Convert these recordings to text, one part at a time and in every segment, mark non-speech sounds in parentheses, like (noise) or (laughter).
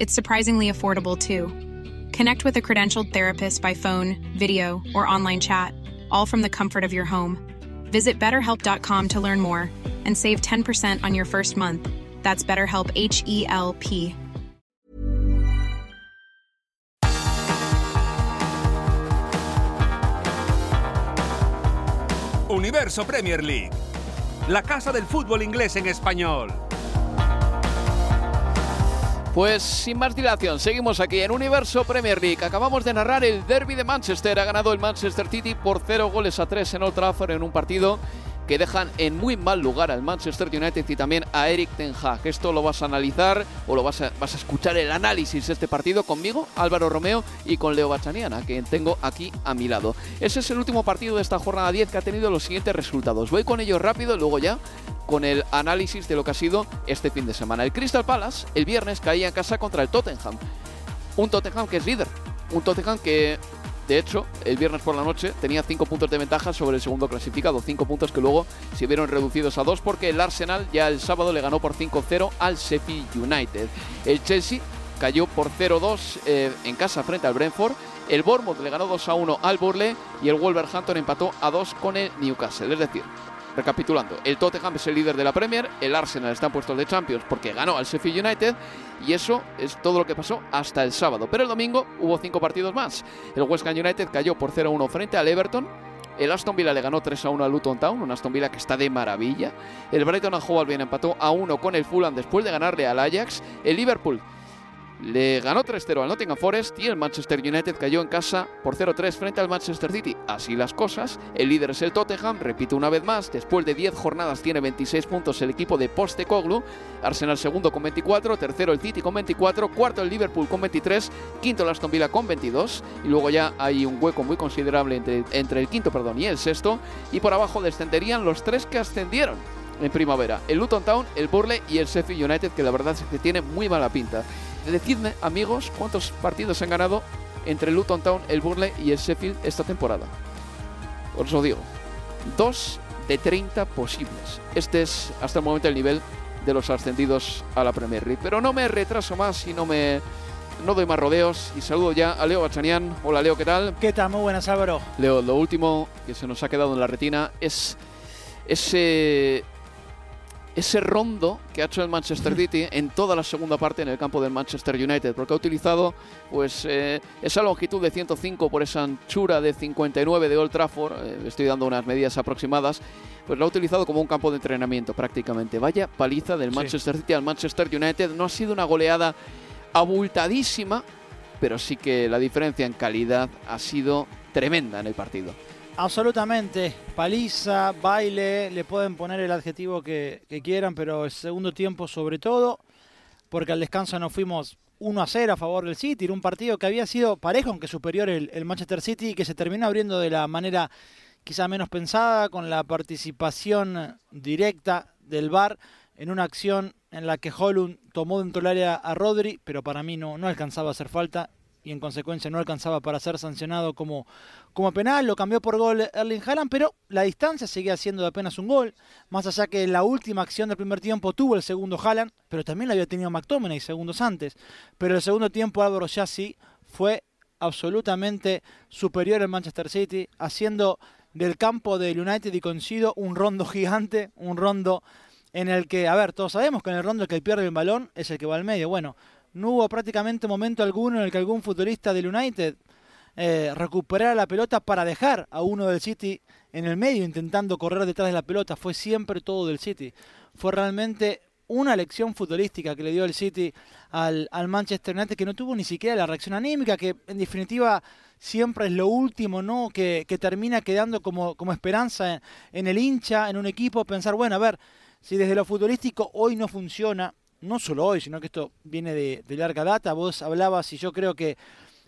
It's surprisingly affordable too. Connect with a credentialed therapist by phone, video, or online chat, all from the comfort of your home. Visit betterhelp.com to learn more and save 10% on your first month. That's BetterHelp H E L P. Universo Premier League, la casa del fútbol inglés en español. Pues sin más dilación, seguimos aquí en Universo Premier League. Acabamos de narrar el derby de Manchester. Ha ganado el Manchester City por 0 goles a 3 en Old Trafford en un partido que dejan en muy mal lugar al Manchester United y también a Eric Ten Hag. Esto lo vas a analizar o lo vas a, vas a escuchar el análisis de este partido conmigo, Álvaro Romeo, y con Leo Bachaniana, que tengo aquí a mi lado. Ese es el último partido de esta jornada 10 que ha tenido los siguientes resultados. Voy con ellos rápido y luego ya con el análisis de lo que ha sido este fin de semana. El Crystal Palace el viernes caía en casa contra el Tottenham. Un Tottenham que es líder. Un Tottenham que de hecho, el viernes por la noche tenía 5 puntos de ventaja sobre el segundo clasificado, 5 puntos que luego se vieron reducidos a 2 porque el Arsenal ya el sábado le ganó por 5-0 al Sheffield United. El Chelsea cayó por 0-2 eh, en casa frente al Brentford. El Bournemouth le ganó 2-1 al Burley y el Wolverhampton empató a 2 con el Newcastle. Es decir, Recapitulando, el Tottenham es el líder de la Premier, el Arsenal está en puestos de Champions porque ganó al Sheffield United y eso es todo lo que pasó hasta el sábado. Pero el domingo hubo cinco partidos más. El West Ham United cayó por 0-1 frente al Everton. El Aston Villa le ganó 3-1 al Luton Town, un Aston Villa que está de maravilla. El Brighton and Hove Albion empató a 1 con el Fulham después de ganarle al Ajax. El Liverpool le ganó 3-0 al Nottingham Forest y el Manchester United cayó en casa por 0-3 frente al Manchester City. Así las cosas, el líder es el Tottenham, repito una vez más, después de 10 jornadas tiene 26 puntos el equipo de Postecoglou, Arsenal segundo con 24, tercero el City con 24, cuarto el Liverpool con 23, quinto el Aston Villa con 22 y luego ya hay un hueco muy considerable entre, el quinto perdón, y el sexto y por abajo descenderían los tres que ascendieron en primavera, el Luton Town, el Burley y el Sheffield United que la verdad es que tiene muy mala pinta. Decidme, amigos, cuántos partidos han ganado entre el Luton Town, el Burnley y el Sheffield esta temporada. Os lo digo. Dos de 30 posibles. Este es hasta el momento el nivel de los ascendidos a la Premier League. Pero no me retraso más y no me no doy más rodeos y saludo ya a Leo Bachanian. Hola Leo, ¿qué tal? ¿Qué tal? Muy buenas, Álvaro. Leo, lo último que se nos ha quedado en la retina es ese ese rondo que ha hecho el Manchester (laughs) City en toda la segunda parte en el campo del Manchester United, porque ha utilizado pues eh, esa longitud de 105 por esa anchura de 59 de Old Trafford, eh, estoy dando unas medidas aproximadas, pues lo ha utilizado como un campo de entrenamiento prácticamente. Vaya paliza del Manchester City al Manchester United, no ha sido una goleada abultadísima, pero sí que la diferencia en calidad ha sido tremenda en el partido. Absolutamente. Paliza, baile, le pueden poner el adjetivo que, quieran, pero el segundo tiempo sobre todo, porque al descanso nos fuimos 1 a 0 a favor del City, era un partido que había sido parejo, aunque superior el, el Manchester City, y que se terminó abriendo de la manera quizá menos pensada, con la participación directa del VAR en una acción en la que Holland tomó dentro del área a Rodri, pero para mí no, no alcanzaba a hacer falta y en consecuencia no alcanzaba para ser sancionado como, como penal, lo cambió por gol Erling Haaland, pero la distancia seguía siendo de apenas un gol, más allá que la última acción del primer tiempo tuvo el segundo Haaland, pero también la había tenido McTominay segundos antes, pero el segundo tiempo Álvaro ya fue absolutamente superior al Manchester City, haciendo del campo del United y coincido un rondo (laughs) gigante, un rondo en el que, a ver, todos sabemos que en el rondo el que pierde el balón es el que va al medio, bueno, no hubo prácticamente momento alguno en el que algún futbolista del United eh, recuperara la pelota para dejar a uno del City en el medio intentando correr detrás de la pelota. Fue siempre todo del City. Fue realmente una lección futbolística que le dio el City al, al Manchester United que no tuvo ni siquiera la reacción anímica, que en definitiva siempre es lo último, ¿no? Que, que termina quedando como, como esperanza en, en el hincha, en un equipo, pensar, bueno, a ver, si desde lo futbolístico hoy no funciona, no solo hoy, sino que esto viene de, de larga data, vos hablabas y yo creo que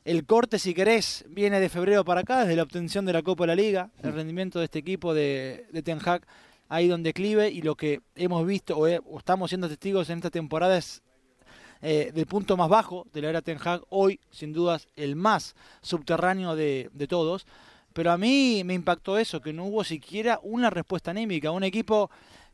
el corte, si querés, viene de febrero para acá, desde la obtención de la Copa de la Liga, el rendimiento de este equipo de, de Ten Hag ha ido en declive y lo que hemos visto o, he- o estamos siendo testigos en esta temporada es eh, del punto más bajo de la era Ten Hag, hoy sin dudas el más subterráneo de, de todos. Pero a mí me impactó eso, que no hubo siquiera una respuesta anímica. Un equipo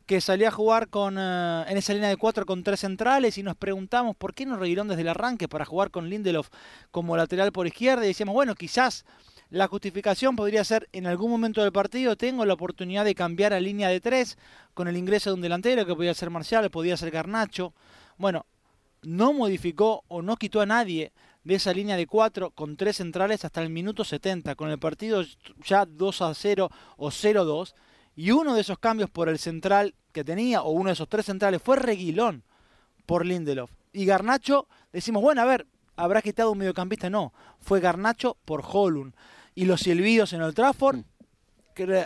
que salía a jugar con eh, en esa línea de cuatro con tres centrales y nos preguntamos por qué no Reguilón desde el arranque para jugar con Lindelof como lateral por izquierda y decíamos, bueno, quizás la justificación podría ser en algún momento del partido tengo la oportunidad de cambiar a línea de tres con el ingreso de un delantero que podía ser Marcial, podía ser Garnacho. Bueno, no modificó o no quitó a nadie de esa línea de cuatro con tres centrales hasta el minuto 70, con el partido ya 2 a 0 o 0-2. Y uno de esos cambios por el central que tenía, o uno de esos tres centrales, fue Reguilón por Lindelof. Y Garnacho, decimos, bueno, a ver, ¿habrá quitado un mediocampista? No, fue Garnacho por Holund. Y los silbidos en el Trafford,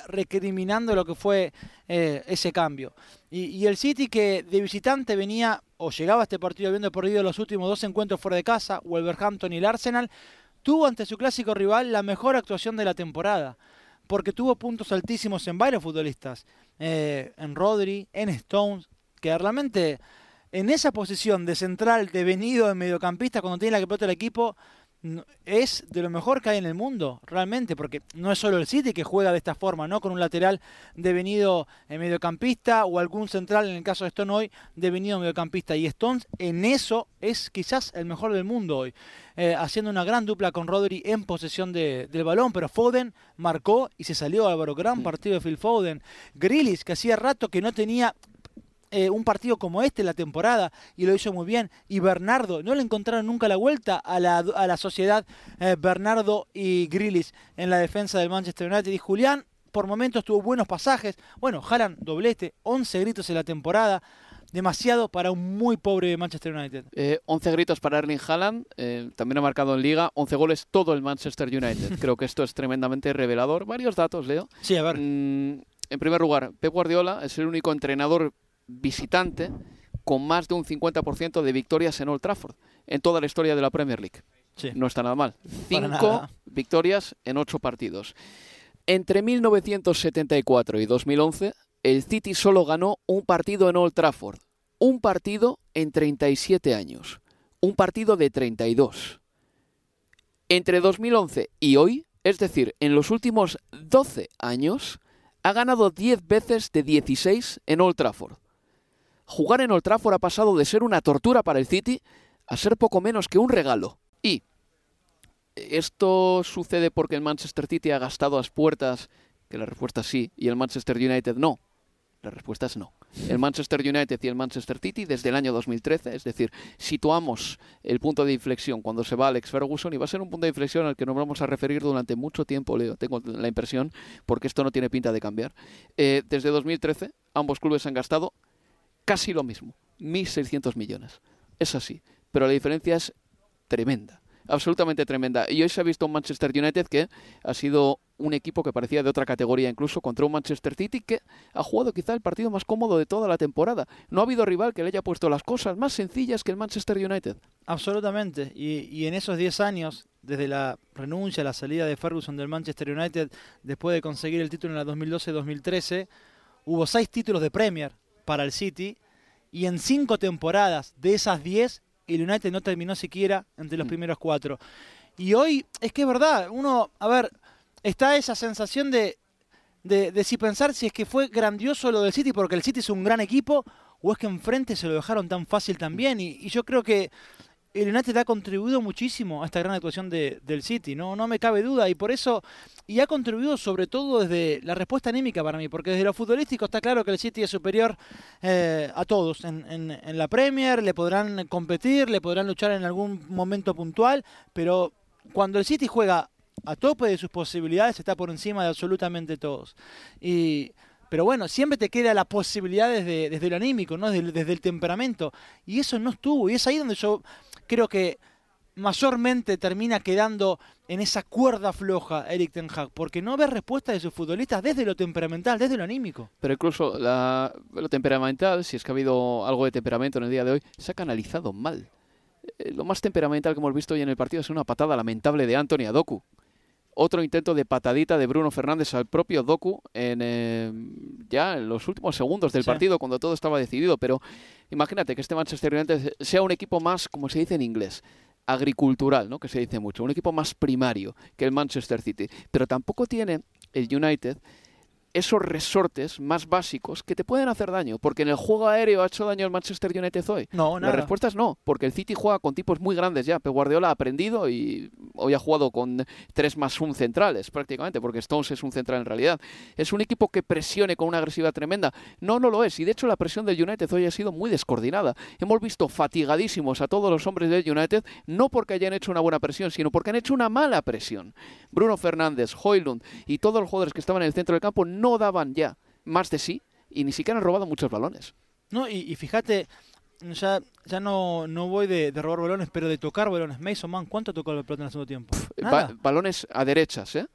recriminando lo que fue eh, ese cambio. Y, y el City que de visitante venía o llegaba a este partido habiendo perdido los últimos dos encuentros fuera de casa, Wolverhampton y el Arsenal, tuvo ante su clásico rival la mejor actuación de la temporada, porque tuvo puntos altísimos en varios futbolistas, eh, en Rodri, en Stones, que realmente en esa posición de central, de venido, de mediocampista, cuando tiene la que pelota el equipo, no- es de lo mejor que hay en el mundo, realmente, porque no es solo el City que juega de esta forma, ¿no? Con un lateral devenido en mediocampista o algún central, en el caso de Stone hoy, devenido mediocampista. Y Stones en eso es quizás el mejor del mundo hoy, eh, haciendo una gran dupla con Rodri en posesión de- del balón, pero Foden marcó y se salió Álvaro, gran partido de Phil Foden. Grealish, que hacía rato que no tenía eh, un partido como este en la temporada y lo hizo muy bien. Y Bernardo, no le encontraron nunca la vuelta a la, a la sociedad eh, Bernardo y Grealish en la defensa del Manchester United. Y Julián, por momentos tuvo buenos pasajes. Bueno, Haaland doblete, 11 gritos en la temporada. Demasiado para un muy pobre Manchester United. Eh, 11 gritos para Erling Haaland, eh, también ha marcado en Liga, 11 goles todo el Manchester United. (laughs) Creo que esto es tremendamente revelador. Varios datos, Leo. Sí, a ver. Mm, en primer lugar, Pep Guardiola es el único entrenador visitante con más de un 50% de victorias en Old Trafford en toda la historia de la Premier League. Sí. No está nada mal. Cinco nada. victorias en ocho partidos. Entre 1974 y 2011, el City solo ganó un partido en Old Trafford. Un partido en 37 años. Un partido de 32. Entre 2011 y hoy, es decir, en los últimos 12 años, ha ganado 10 veces de 16 en Old Trafford. Jugar en Old Trafford ha pasado de ser una tortura para el City a ser poco menos que un regalo. Y esto sucede porque el Manchester City ha gastado las puertas, que la respuesta es sí, y el Manchester United no. La respuesta es no. El Manchester United y el Manchester City desde el año 2013, es decir, situamos el punto de inflexión cuando se va Alex Ferguson y va a ser un punto de inflexión al que nos vamos a referir durante mucho tiempo, Leo, tengo la impresión, porque esto no tiene pinta de cambiar. Eh, desde 2013 ambos clubes han gastado casi lo mismo, 1.600 millones. Es así, pero la diferencia es tremenda, absolutamente tremenda. Y hoy se ha visto un Manchester United que ha sido un equipo que parecía de otra categoría incluso contra un Manchester City que ha jugado quizá el partido más cómodo de toda la temporada. No ha habido rival que le haya puesto las cosas más sencillas que el Manchester United. Absolutamente. Y, en esos 10 años, desde la renuncia, la salida de Ferguson del Manchester United, después de conseguir el título en la 2012-2013, hubo 6 títulos de Premier para el City. Y en 5 temporadas de esas 10, el United no terminó siquiera entre los primeros 4. Y hoy, es que es verdad, uno, a ver, está esa sensación de, de, de si pensar si es que fue grandioso lo del City porque el City es un gran equipo o es que enfrente se lo dejaron tan fácil también. Y, y yo creo que el United ha contribuido muchísimo a esta gran actuación de- del City, ¿no? no me cabe duda. Y por eso, y ha contribuido sobre todo desde la respuesta anímica para mí, porque desde lo futbolístico está claro que el City es superior eh, a todos. En, en- en la Premier le podrán competir, le podrán luchar en algún momento puntual, pero cuando el City juega a tope de sus posibilidades está por encima de absolutamente todos. Y Pero bueno, siempre te queda la posibilidad desde, desde lo anímico, ¿no? Desde, desde el temperamento. Y eso no estuvo. Y es ahí donde yo creo que mayormente termina quedando en esa cuerda floja Eric Ten Hag, porque no ve respuesta de sus futbolistas desde lo temperamental, desde lo anímico. Pero incluso la- lo temperamental, si es que ha habido algo de temperamento en el día de hoy, se ha canalizado mal. Eh, lo más temperamental que hemos visto hoy en el partido es una patada lamentable de Anthony a Doku. Otro intento de patadita de Bruno Fernández al propio Doku en, eh, ya en los últimos segundos del Sí. partido, cuando todo estaba decidido. Pero imagínate que este Manchester United sea un equipo más, como se dice en inglés, agricultural, ¿no? que se dice mucho, un equipo más primario que el Manchester City. Pero tampoco tiene el United esos resortes más básicos que te pueden hacer daño, porque en el juego aéreo ha hecho daño el Manchester United hoy. No, La nada. respuesta es no, porque el City juega con tipos muy grandes ya. Pep Guardiola ha aprendido y hoy ha jugado con tres más un centrales prácticamente, porque Stones es un central en realidad. Es un equipo que presione con una agresividad tremenda. No, no lo es. Y de hecho la presión del United hoy ha sido muy descoordinada. Hemos visto fatigadísimos a todos los hombres del United, no porque hayan hecho una buena presión, sino porque han hecho una mala presión. Bruno Fernández, Hoylund y todos los jugadores que estaban en el centro del campo no daban ya más de sí y ni siquiera han robado muchos balones. No, y, y fíjate, ya, ya no, no voy de, de robar balones, pero de tocar balones. Mason Man, ¿cuánto tocó el pelota en el segundo tiempo? Ba- Nada. balones a derechas, ¿eh?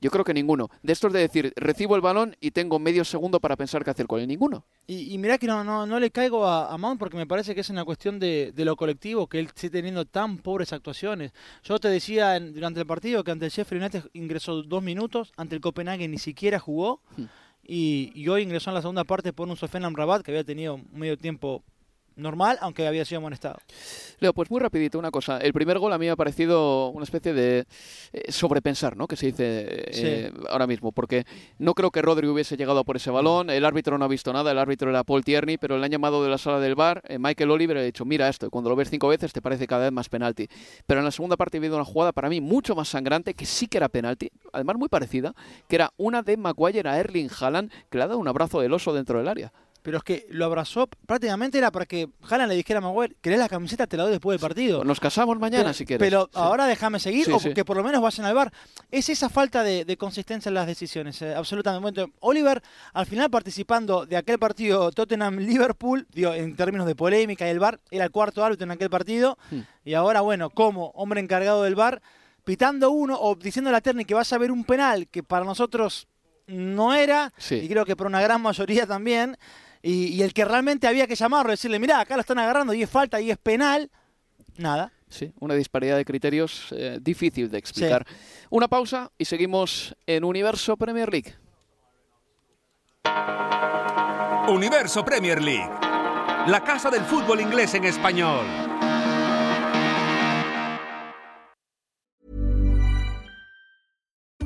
Yo creo que ninguno. De estos de decir, recibo el balón y tengo medio segundo para pensar qué hacer con él. Ninguno. Y, y mirá que no, no, no le caigo a, a Mount porque me parece que es una cuestión de, de lo colectivo, que él sigue teniendo tan pobres actuaciones. Yo te decía en- durante el partido que ante el Sheffield United ingresó dos minutos, ante el Copenhague ni siquiera jugó, Hmm. y, y hoy ingresó en la segunda parte por un Sofenam Rabat que había tenido medio tiempo normal, aunque había sido amonestado. Leo, pues muy rapidito una cosa. El primer gol a mí me ha parecido una especie de eh, sobrepensar, ¿no? Que se dice eh, ahora mismo, porque no creo que Rodri hubiese llegado por ese balón. El árbitro no ha visto nada. El árbitro era Paul Tierney, pero le han llamado de la sala del bar. eh, Michael Oliver ha dicho, mira esto. Y cuando lo ves cinco veces te parece cada vez más penalti. Pero en la segunda parte he habido una jugada para mí mucho más sangrante, que sí que era penalti, además muy parecida, que era una de Maguire a Erling Haaland, que le ha dado un abrazo del oso dentro del área. Pero es que lo abrazó, prácticamente era para que Haaland le dijera a Maguire, ¿querés la camiseta? Te la doy después del partido. Nos casamos mañana pero, si quieres. Pero Sí. ahora déjame seguir Sí, o sí. que por lo menos vayan al bar. Es esa falta de, de consistencia en las decisiones, eh, absolutamente. Oliver, al final participando de aquel partido Tottenham-Liverpool, digo, en términos de polémica y el bar, era el cuarto árbitro en aquel partido. Hmm. Y ahora, bueno, como hombre encargado del bar, pitando uno o diciendo a la Terni que vas a ver un penal que para nosotros no era, y creo que para una gran mayoría también. Y, y el que realmente había que llamarlo, decirle, mirá, acá lo están agarrando y es falta y es penal, nada. Sí, una disparidad de criterios eh, difícil de explicar. Una pausa y seguimos en Universo Premier League. Universo Premier League. La casa del fútbol inglés en español.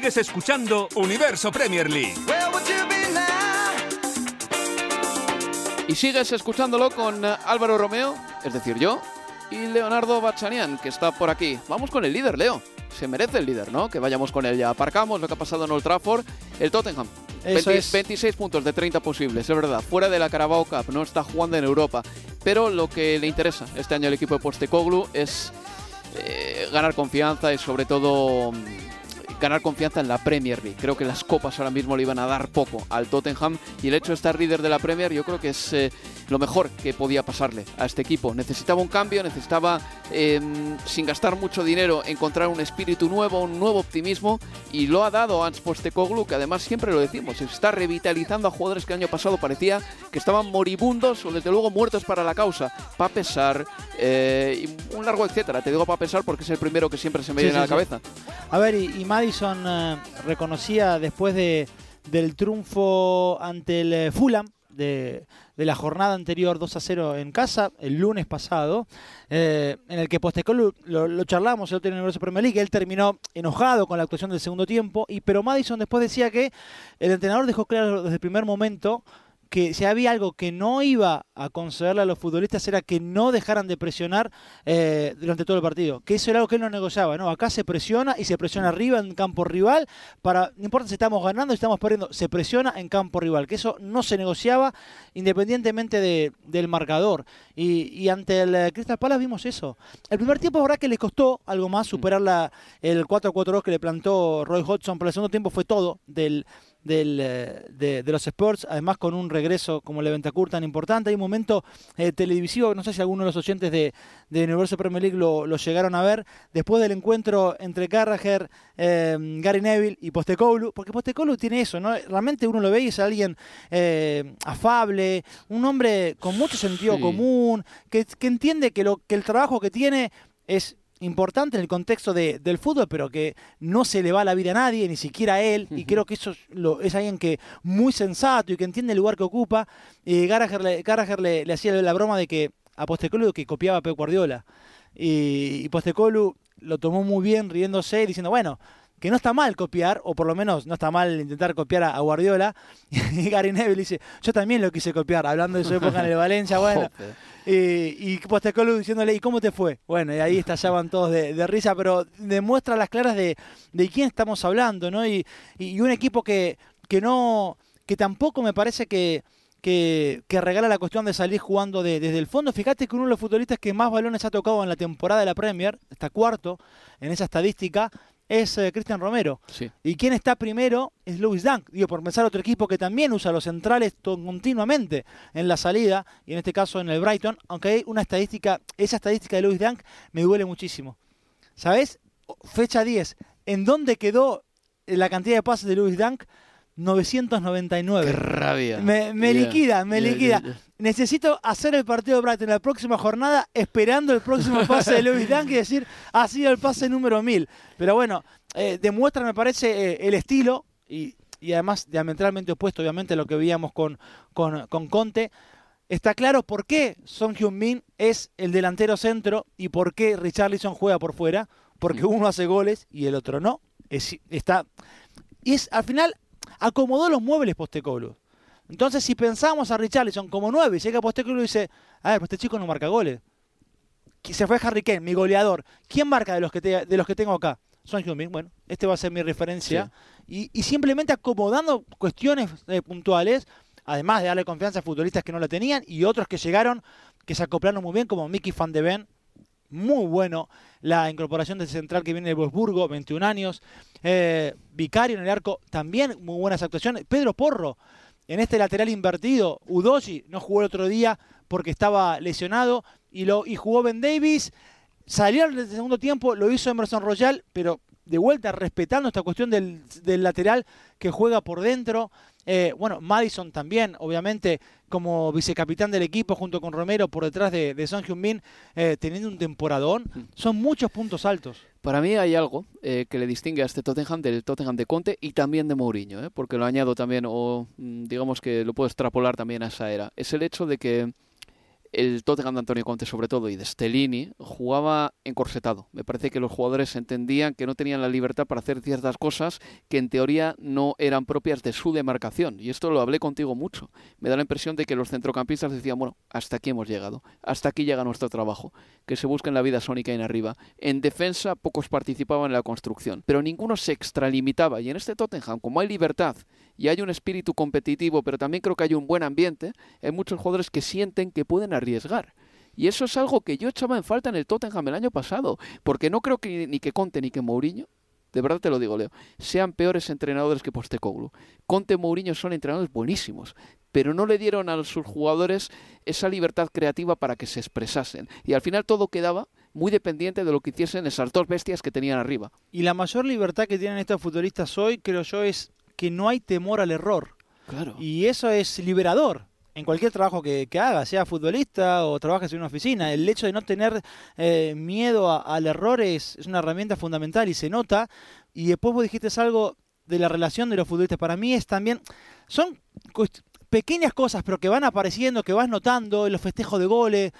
Sigues escuchando Universo Premier League. Where would you be now? Y sigues escuchándolo con eh, Álvaro Romeo, es decir, yo, y Leonardo Bachanian, que está por aquí. Vamos con el líder, Leo. Se merece el líder, ¿no? Que vayamos con él ya. Aparcamos lo que ha pasado en Old Trafford. El Tottenham. Eso 20 es. 26 puntos de 30 posibles, es verdad. Fuera de la Carabao Cup, no está jugando en Europa. Pero lo que le interesa este año al equipo de Postecoglou es eh, ganar confianza y sobre todo mm, ganar confianza en la Premier League. Creo que las copas ahora mismo le iban a dar poco al Tottenham y el hecho de estar líder de la Premier yo creo que es eh, lo mejor que podía pasarle a este equipo. Necesitaba un cambio, necesitaba, eh, sin gastar mucho dinero, encontrar un espíritu nuevo, un nuevo optimismo y lo ha dado Hans Postecoglou, que además siempre lo decimos, está revitalizando a jugadores que el año pasado parecía que estaban moribundos o desde luego muertos para la causa. Pa pesar eh, un largo etcétera. Te digo pa pesar porque es el primero que siempre se me Sí, viene a la sí. cabeza. A ver, y, y Madison eh, reconocía después de, del triunfo ante el eh, Fulham de, de la jornada anterior 2 a 0 en casa, el lunes pasado, eh, en el que Postecoglou, lo, lo charlamos el otro en el Universo Premier League, él terminó enojado con la actuación del segundo tiempo, y pero Madison después decía que el entrenador dejó claro desde el primer momento que si había algo que no iba a concederle a los futbolistas era que no dejaran de presionar eh, durante todo el partido. Que eso era algo que él no negociaba. ¿no? Acá se presiona y se presiona arriba en campo rival. para No importa si estamos ganando o si estamos perdiendo, se presiona en campo rival. Que eso no se negociaba independientemente de- del marcador. Y, y ante el eh, Crystal Palace vimos eso. El primer tiempo, es verdad que le costó algo más superar la, el 4-4-2 que le plantó Roy Hodgson, pero el segundo tiempo fue todo del, del, eh, de, de los Spurs, además con un regreso como el de Bentancur tan importante. Hay un momento eh, televisivo, no sé si alguno de los oyentes de, de Universo Premier League lo, lo llegaron a ver, después del encuentro entre Carragher, eh, Gary Neville y Postecoglou, porque Postecoglou tiene eso, ¿no? Realmente uno lo ve y es alguien eh, afable, un hombre con mucho sentido Sí. común, que, que entiende que, lo, que el trabajo que tiene es importante en el contexto de- del fútbol, pero que no se le va la vida a nadie, ni siquiera a él, y creo que eso es, lo- es alguien que muy sensato y que entiende el lugar que ocupa. Y Gallagher, le, Gallagher le, le hacía la broma de que a Postecoglou que copiaba a Pep Guardiola. Y, y Postecoglou lo tomó muy bien riéndose y diciendo, bueno, que no está mal copiar, o por lo menos no está mal intentar copiar a, a Guardiola. (laughs) Y Gary Neville dice, yo también lo quise copiar, hablando de su época en el Valencia, (laughs) bueno. Y, Postecoglou diciéndole, ¿y cómo te fue? Bueno, y ahí estallaban todos de, de risa, pero demuestra las claras de, de quién estamos hablando, ¿no? Y, y un equipo que, que no, que tampoco me parece que, que, que regala la cuestión de salir jugando de- desde el fondo. Fíjate que uno de los futbolistas que más balones ha tocado en la temporada de la Premier, está cuarto en esa estadística, es eh, Cristian Romero. Sí. Y quien está primero es Louis Dunk. Digo, por pensar otro equipo que también usa los centrales continuamente en la salida, y en este caso en el Brighton, aunque hay una estadística, esa estadística de Louis Dunk me duele muchísimo. ¿Sabes? Fecha 10. ¿En dónde quedó la cantidad de pases de Louis Dunk? 999. Qué rabia. Me, liquida, me liquida. Necesito hacer el partido de Brighton en la próxima jornada esperando el próximo (laughs) pase de Louis Dunk y decir, ha sido el pase número 1000. Pero bueno, eh, demuestra, me parece, eh, el estilo y, y además diametralmente opuesto, obviamente, a lo que veíamos con, con, con Conte. Está claro por qué Son Heung-min es el delantero centro y por qué Richarlison juega por fuera. Porque uno hace goles y el otro no. Es, está, y es, al final, acomodó los muebles Postecoglou. Entonces, si pensamos a Richarlison como 9, llega Postecoglou y dice, a ver, pues este chico no marca goles. Se fue Harry Kane, mi goleador. ¿Quién marca de los que, te- de los que tengo acá? Son Heung-min. Bueno, este va a ser mi referencia. Y, y simplemente acomodando cuestiones eh, puntuales, además de darle confianza a futbolistas que no la tenían y otros que llegaron, que se acoplaron muy bien, como Mickey Van de Ven. Muy bueno la incorporación del central que viene de Wolfsburgo, 21 años. Eh, Vicario en el arco, también muy buenas actuaciones. Pedro Porro, en este lateral invertido. Udoji no jugó el otro día porque estaba lesionado y, lo, y jugó Ben Davis. Salió en el segundo tiempo, lo hizo Emerson Royal, pero de vuelta respetando esta cuestión del, del lateral que juega por dentro. Eh, bueno, Madison también, obviamente, como vicecapitán del equipo junto con Romero por detrás de, de Son Heung-min, eh, teniendo un temporadón. Son muchos puntos altos. Para mí hay algo eh, que le distingue a este Tottenham del Tottenham de Conte y también de Mourinho, ¿eh? porque lo añado también, o mm, digamos que lo puedo extrapolar también a esa era. Es el hecho de que el Tottenham de Antonio Conte sobre todo y de Stellini jugaba encorsetado. Me parece que los jugadores entendían que no tenían la libertad para hacer ciertas cosas que en teoría no eran propias de su demarcación. Y esto lo hablé contigo mucho. Me da la impresión de que los centrocampistas decían, bueno, hasta aquí hemos llegado, hasta aquí llega nuestro trabajo, que se busquen la vida sónica en arriba. En defensa pocos participaban en la construcción, pero ninguno se extralimitaba. Y en este Tottenham, como hay libertad y hay un espíritu competitivo, pero también creo que hay un buen ambiente, hay muchos jugadores que sienten que pueden arriesgar. Y eso es algo que yo echaba en falta en el Tottenham el año pasado, porque no creo que ni que Conte ni que Mourinho, de verdad te lo digo, Leo, sean peores entrenadores que Postecoglou. Conte y Mourinho son entrenadores buenísimos, pero no le dieron a sus jugadores esa libertad creativa para que se expresasen. Y al final todo quedaba muy dependiente de lo que hiciesen esas dos bestias que tenían arriba. Y la mayor libertad que tienen estos futbolistas hoy, creo yo, es que no hay temor al error. Claro. Y eso es liberador en cualquier trabajo que, que hagas, sea futbolista o trabajes en una oficina. El hecho de no tener eh, miedo al error es, una herramienta fundamental y se nota. Y después vos dijiste algo de la relación de los futbolistas. Para mí es también, son pequeñas cosas, pero que van apareciendo, que vas notando, en los festejos de goles.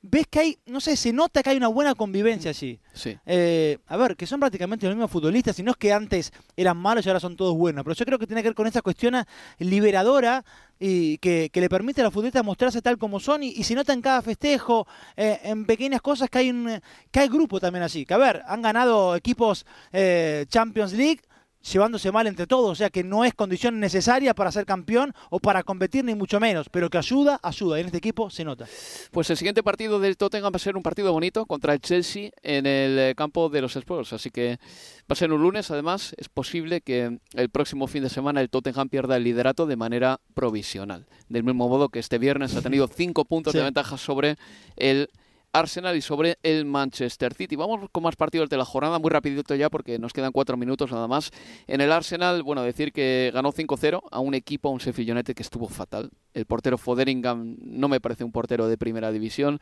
Ves que hay, no sé, se nota que hay una buena convivencia allí. Sí. Eh, a ver, que son prácticamente los mismos futbolistas, y no es que antes eran malos y ahora son todos buenos, pero yo creo que tiene que ver con esa cuestión liberadora y que, que le permite a los futbolistas mostrarse tal como son y, y se nota en cada festejo, eh, en pequeñas cosas que hay un que hay grupo también así. Que a ver, han ganado equipos eh, Champions League llevándose mal entre todos, o sea que no es condición necesaria para ser campeón o para competir ni mucho menos, pero que ayuda, ayuda, y en este equipo se nota. Pues el siguiente partido del Tottenham va a ser un partido bonito contra el Chelsea en el eh, campo de los Spurs. Así que va a ser un lunes. Además, es posible que el próximo fin de semana el Tottenham pierda el liderato de manera provisional. Del mismo modo que este viernes ha tenido cinco puntos Sí. de ventaja sobre el Arsenal y sobre el Manchester City. Vamos con más partidos de la jornada, muy rapidito ya porque nos quedan cuatro minutos nada más. En el Arsenal, bueno, decir que ganó 5-0 a un equipo, a un Sheffield que estuvo fatal. El portero Foderingham no me parece un portero de primera división.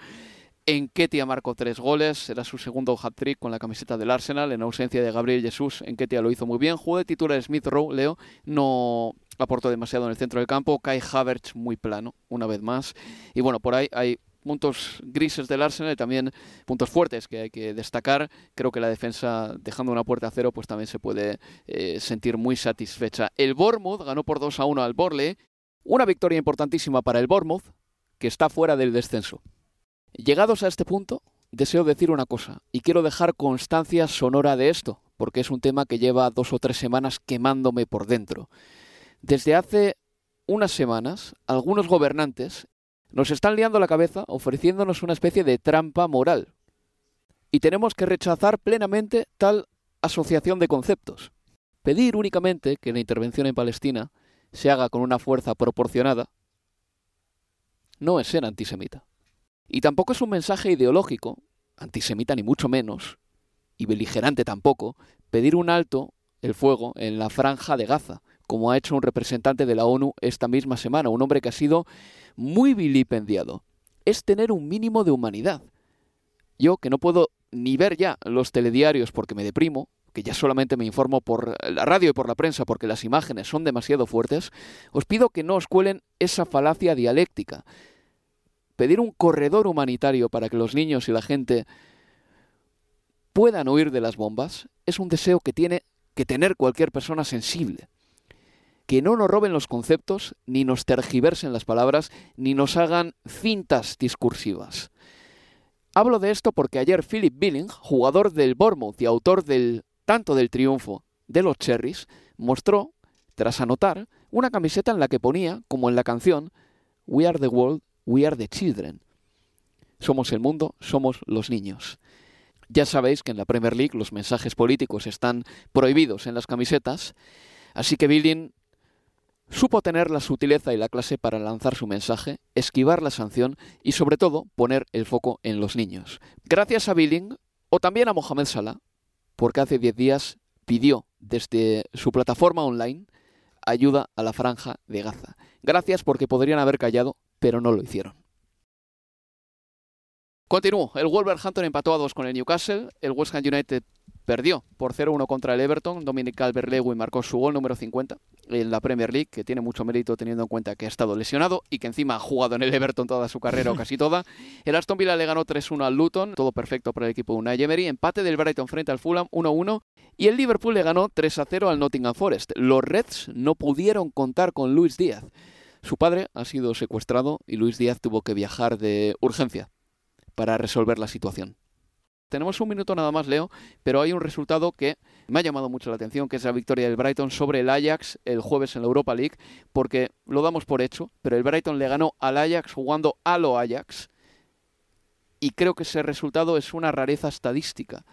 Enketia marcó tres goles, era su segundo hat-trick con la camiseta del Arsenal, en ausencia de Gabriel Jesús. Enketia lo hizo muy bien. Jugó de titular Smith Rowe, Leo, no aportó demasiado en el centro del campo. Kai Havertz muy plano, una vez más. Y bueno, por ahí hay puntos grises del Arsenal y también puntos fuertes que hay que destacar. Creo que la defensa, dejando una puerta a cero, pues también se puede eh, sentir muy satisfecha. El Bournemouth ganó por 2 a 1 al Borley. Una victoria importantísima para el Bournemouth, que está fuera del descenso. Llegados a este punto, deseo decir una cosa, y quiero dejar constancia sonora de esto, porque es un tema que lleva dos o tres semanas quemándome por dentro. Desde hace unas semanas, algunos gobernantes nos están liando la cabeza ofreciéndonos una especie de trampa moral. Y tenemos que rechazar plenamente tal asociación de conceptos. Pedir únicamente que la intervención en Palestina se haga con una fuerza proporcionada no es ser antisemita. Y tampoco es un mensaje ideológico, antisemita ni mucho menos, y beligerante tampoco, pedir un alto el fuego en la franja de Gaza, como ha hecho un representante de la ONU esta misma semana, un hombre que ha sido muy vilipendiado. Es tener un mínimo de humanidad. Yo, que no puedo ni ver ya los telediarios porque me deprimo, que ya solamente me informo por la radio y por la prensa porque las imágenes son demasiado fuertes, os pido que no os cuelen esa falacia dialéctica. Pedir un corredor humanitario para que los niños y la gente puedan huir de las bombas es un deseo que tiene que tener cualquier persona sensible. Que no nos roben los conceptos, ni nos tergiversen las palabras, ni nos hagan cintas discursivas. Hablo de esto porque ayer Philip Billing, jugador del Bournemouth y autor del tanto del triunfo de los Cherries, mostró, tras anotar, una camiseta en la que ponía, como en la canción, We are the world, we are the children. Somos el mundo, somos los niños. Ya sabéis que en la Premier League los mensajes políticos están prohibidos en las camisetas, así que Billing supo tener la sutileza y la clase para lanzar su mensaje, esquivar la sanción y sobre todo poner el foco en los niños. Gracias a Billing, o también a Mohamed Salah, porque hace 10 días pidió desde su plataforma online ayuda a la franja de Gaza. Gracias porque podrían haber callado, pero no lo hicieron. Continúo. El Wolverhampton empató a dos con el Newcastle. El West Ham United perdió por 0-1 contra el Everton. Dominic Calvert-Lewin marcó su gol número 50 en la Premier League, que tiene mucho mérito teniendo en cuenta que ha estado lesionado y que encima ha jugado en el Everton toda su carrera o casi toda. El Aston Villa le ganó 3-1 al Luton, todo perfecto para el equipo de Unai Emery. Empate del Brighton frente al Fulham 1-1 y el Liverpool le ganó 3-0 al Nottingham Forest. Los Reds no pudieron contar con Luis Díaz. Su padre ha sido secuestrado y Luis Díaz tuvo que viajar de urgencia para resolver la situación. Tenemos un minuto nada más, Leo, pero hay un resultado que me ha llamado mucho la atención, que es la victoria del Brighton sobre el Ajax el jueves en la Europa League, porque lo damos por hecho, pero el Brighton le ganó al Ajax jugando a lo Ajax, y creo que ese resultado es una rareza estadística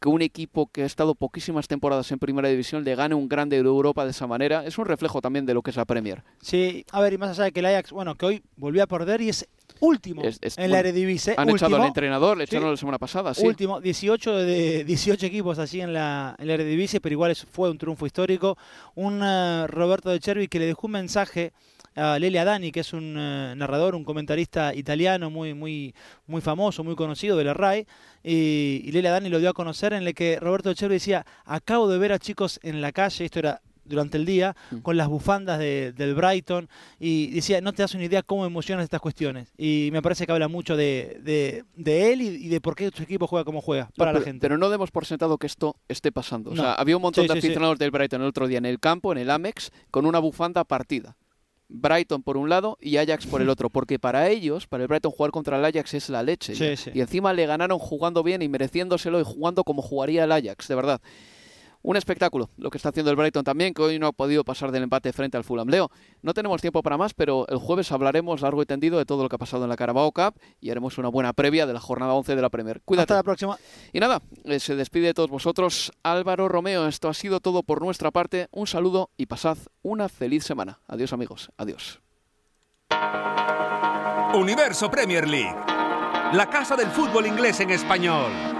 que un equipo que ha estado poquísimas temporadas en Primera División le gane un grande de Europa de esa manera, es un reflejo también de lo que es la Premier. Sí, a ver, y más allá de que el Ajax, bueno, que hoy volvió a perder y es último Es- es- en la Eredivisie. Han echado último. al entrenador, le echaron Sí. la semana pasada, sí. Último, 18 de 18 equipos así en la, en la Eredivisie, pero igual es- fue un triunfo histórico. Un eh, Roberto de Cervi que le dejó un mensaje a Lelia Dani, que es un eh, narrador, un comentarista italiano muy, muy, muy famoso, muy conocido de la RAI, y, y Lelia Dani lo dio a conocer en el que Roberto Cervi decía, acabo de ver a chicos en la calle, esto era durante el día, con las bufandas de- del Brighton, y decía, no te das una idea cómo emocionan estas cuestiones. Y me parece que habla mucho de, de, de él y, y de por qué su equipo juega como juega, No, para pero, la gente. pero no demos por sentado que esto esté pasando. O sea, había un montón Sí, de sí, sí. aficionados del Brighton el otro día en el campo, en el Amex, con una bufanda partida. Brighton por un lado y Ajax por el otro, porque para ellos, para el Brighton jugar contra el Ajax es la leche. Sí, sí. Y encima le ganaron jugando bien y mereciéndoselo y jugando como jugaría el Ajax, de verdad. Un espectáculo lo que está haciendo el Brighton también, que hoy no ha podido pasar del empate frente al Fulham. Leo, no tenemos tiempo para más, pero el jueves hablaremos largo y tendido de todo lo que ha pasado en la Carabao Cup y haremos una buena previa de la jornada 11 de la Premier. Cuídate. Hasta la próxima. Y nada, eh, se despide de todos vosotros Álvaro Romeo. Esto ha sido todo por nuestra parte. Un saludo y pasad una feliz semana. Adiós amigos. Adiós. Universo Premier League, la casa del fútbol inglés en español.